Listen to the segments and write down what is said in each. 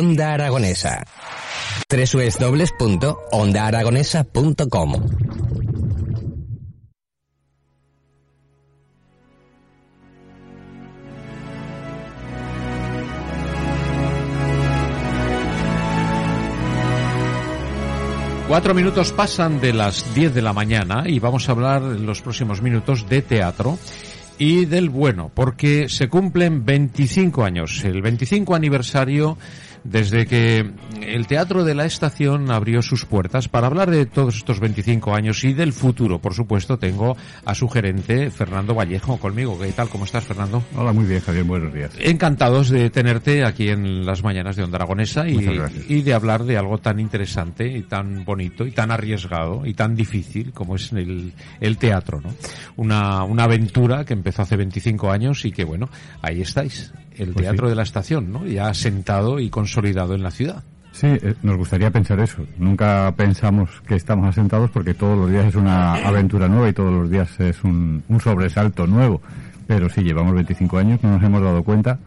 Onda Aragonesa. www.ondaaragonesa.com Cuatro minutos pasan de las diez de la mañana y vamos a hablar en los próximos minutos de teatro y del bueno, porque se cumplen 25 años, el 25 aniversario desde que el Teatro de la Estación abrió sus puertas para hablar de todos estos 25 años y del futuro. Por supuesto, tengo a su gerente, Fernando Vallejo, conmigo. ¿Qué tal? ¿Cómo estás, Fernando? Hola, muy bien, Javier. Buenos días. Encantados de tenerte aquí en las mañanas de Onda Aragonesa y, y de hablar de algo tan interesante y tan bonito y tan arriesgado y tan difícil como es el, el teatro, ¿no? Una, una aventura que empezó hace 25 años y que, bueno, ahí estáis el Pues Teatro sí. de la Estación, ¿no? Ya asentado y consolidado en la ciudad. Sí, eh, nos gustaría pensar eso. Nunca pensamos que estamos asentados porque todos los días es una aventura nueva y todos los días es un, un sobresalto nuevo. Pero sí, llevamos 25 años, no nos hemos dado cuenta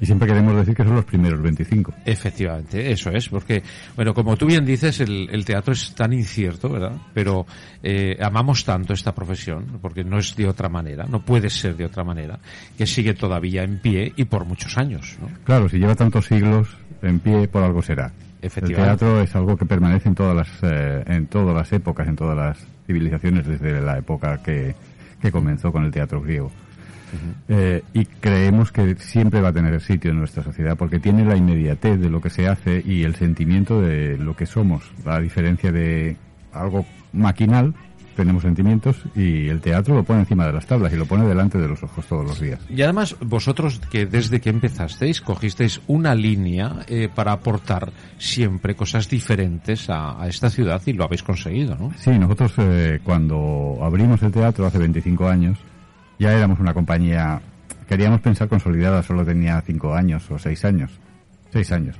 y siempre queremos decir que son los primeros 25. Efectivamente, eso es, porque, bueno, como tú bien dices, el, el teatro es tan incierto, ¿verdad? Pero eh, amamos tanto esta profesión, porque no es de otra manera, no puede ser de otra manera, que sigue todavía en pie y por muchos años, ¿no? Claro, si lleva tantos siglos en pie, por algo será. El Efectivamente. teatro es algo que permanece en todas las, eh, en todas las épocas, en todas las civilizaciones, desde la época que, que comenzó con el teatro griego. Eh, y creemos que siempre va a tener sitio en nuestra sociedad porque tiene la inmediatez de lo que se hace y el sentimiento de lo que somos. A diferencia de algo maquinal, tenemos sentimientos y el teatro lo pone encima de las tablas y lo pone delante de los ojos todos los días. Y además, vosotros que desde que empezasteis cogisteis una línea eh, para aportar siempre cosas diferentes a, a esta ciudad y lo habéis conseguido, ¿no? Sí, nosotros eh, cuando abrimos el teatro hace 25 años, ya éramos una compañía, queríamos pensar consolidada, solo tenía 5 años o 6 años. 6 años.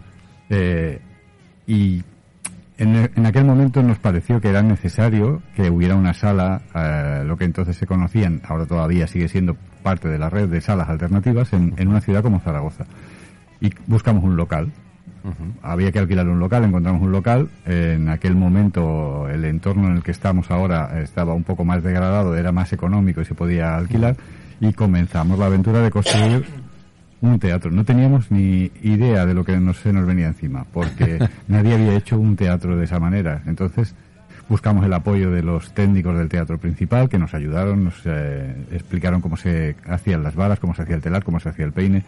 Eh, y en, aquel momento nos pareció que era necesario que hubiera una sala, eh, lo que entonces se conocían, ahora todavía sigue siendo parte de la red de salas alternativas, en una ciudad como Zaragoza. Y buscamos un local, había que alquilar un local, encontramos un local. En aquel momento el entorno en el que estamos ahora estaba un poco más degradado, era más económico y se podía alquilar. Y comenzamos la aventura de construir un teatro. No teníamos ni idea de lo que nos, se nos venía encima, porque nadie había hecho un teatro de esa manera. Entonces buscamos el apoyo de los técnicos del teatro principal que nos ayudaron, nos eh, explicaron cómo se hacían las varas, cómo se hacía el telar, cómo se hacía el peine.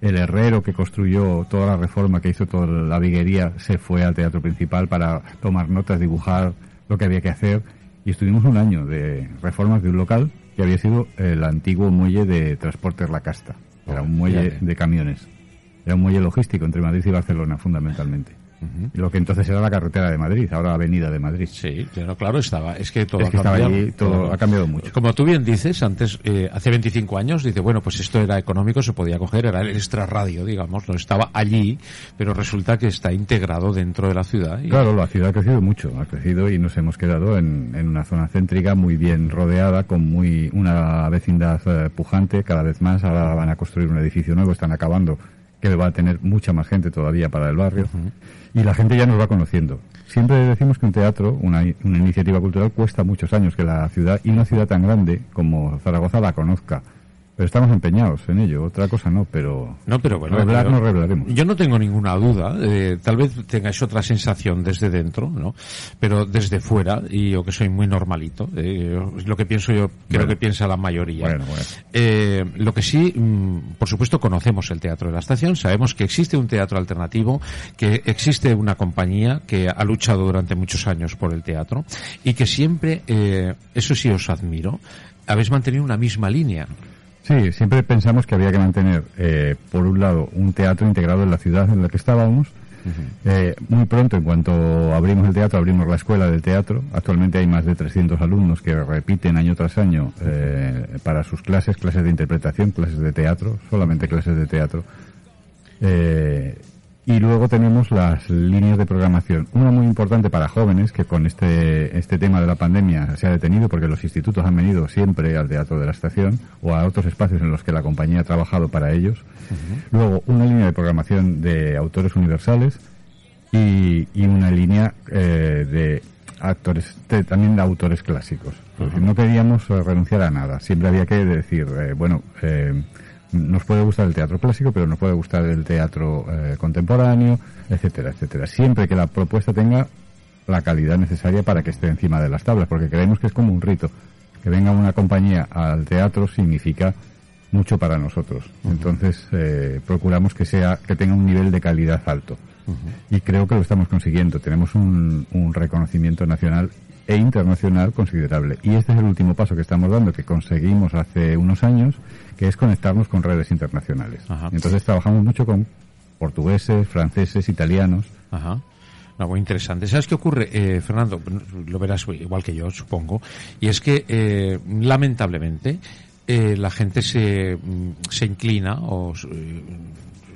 El herrero que construyó toda la reforma, que hizo toda la viguería, se fue al teatro principal para tomar notas, dibujar lo que había que hacer. Y estuvimos un año de reformas de un local que había sido el antiguo muelle de Transportes La Casta. Era un muelle de camiones. Era un muelle logístico entre Madrid y Barcelona, fundamentalmente. Lo que entonces era la carretera de Madrid, ahora Avenida de Madrid. Sí, claro, claro, estaba. Es que todo Es ha que cambiado. allí, todo ha cambiado mucho. Como tú bien dices, antes, eh, hace 25 años, dice, bueno, pues esto era económico, se podía coger, era el extra radio, digamos, no estaba allí, pero resulta que está integrado dentro de la ciudad. y- Claro, la ciudad ha crecido mucho, ha crecido y nos hemos quedado en, en una zona céntrica muy bien rodeada, con muy una vecindad eh, pujante cada vez más. Ahora van a construir un edificio nuevo, están acabando, que va a tener mucha más gente todavía para el barrio. Y la gente ya nos va conociendo. Siempre decimos que un teatro, una, una iniciativa cultural, cuesta muchos años que la ciudad, y una ciudad tan grande como Zaragoza, la conozca. Pero estamos empeñados en ello, otra cosa no, pero... No, pero bueno. Revelar pero no revelaremos. Yo no tengo ninguna duda. eh, tal vez tengáis otra sensación desde dentro, ¿no? Pero desde fuera, y yo que soy muy normalito, eh, es lo que pienso yo, creo Bueno. que piensa la mayoría. Bueno, bueno. Eh, lo que sí, mm, por supuesto, conocemos el Teatro de la Estación, sabemos que existe un teatro alternativo, que existe una compañía que ha luchado durante muchos años por el teatro y que siempre, eh, eso sí os admiro, habéis mantenido una misma línea. Sí, siempre pensamos que había que mantener, eh, por un lado, un teatro integrado en la ciudad en la que estábamos. Eh, muy pronto, en cuanto abrimos el teatro, abrimos la escuela del teatro. Actualmente hay más de 300 alumnos que repiten año tras año eh, para sus clases, clases de interpretación, clases de teatro, solamente clases de teatro. Y luego tenemos las líneas de programación. Una muy importante para jóvenes, que con este, este tema de la pandemia se ha detenido porque los institutos han venido siempre al Teatro de la Estación o a otros espacios en los que la compañía ha trabajado para ellos. Luego, una línea de programación de autores universales y, y una línea eh, de actores, de- también de autores clásicos. No queríamos renunciar a nada. Siempre había que decir, eh, bueno, eh, nos puede gustar el teatro clásico, pero nos puede gustar el teatro eh, contemporáneo, etcétera, etcétera. Siempre que la propuesta tenga la calidad necesaria para que esté encima de las tablas, porque creemos que es como un rito. Que venga una compañía al teatro significa mucho para nosotros. Entonces, eh, procuramos que sea, que tenga un nivel de calidad alto. Y creo que lo estamos consiguiendo. Tenemos un, un reconocimiento nacional e internacional considerable. Y este es el último paso que estamos dando, que conseguimos hace unos años, que es conectarnos con redes internacionales. Ajá. Entonces trabajamos mucho con portugueses, franceses, italianos. Ajá. No, muy interesante. ¿Sabes qué ocurre, eh, Fernando? Lo verás igual que yo, supongo. Y es que, eh, lamentablemente, eh, la gente se, mm, se inclina o eh,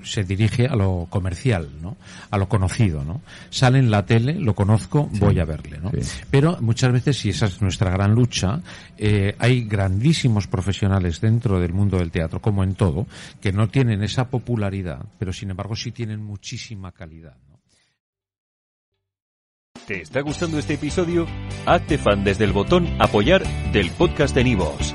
se dirige a lo comercial, ¿no? A lo conocido, ¿no? Sale en la tele, lo conozco, voy a verle, ¿no? Sí. Pero muchas veces, y esa es nuestra gran lucha, eh, hay grandísimos profesionales dentro del mundo del teatro, como en todo, que no tienen esa popularidad, pero sin embargo sí tienen muchísima calidad. ¿no? ¿Te está gustando este episodio? Hazte fan desde el botón Apoyar del podcast de Nivos.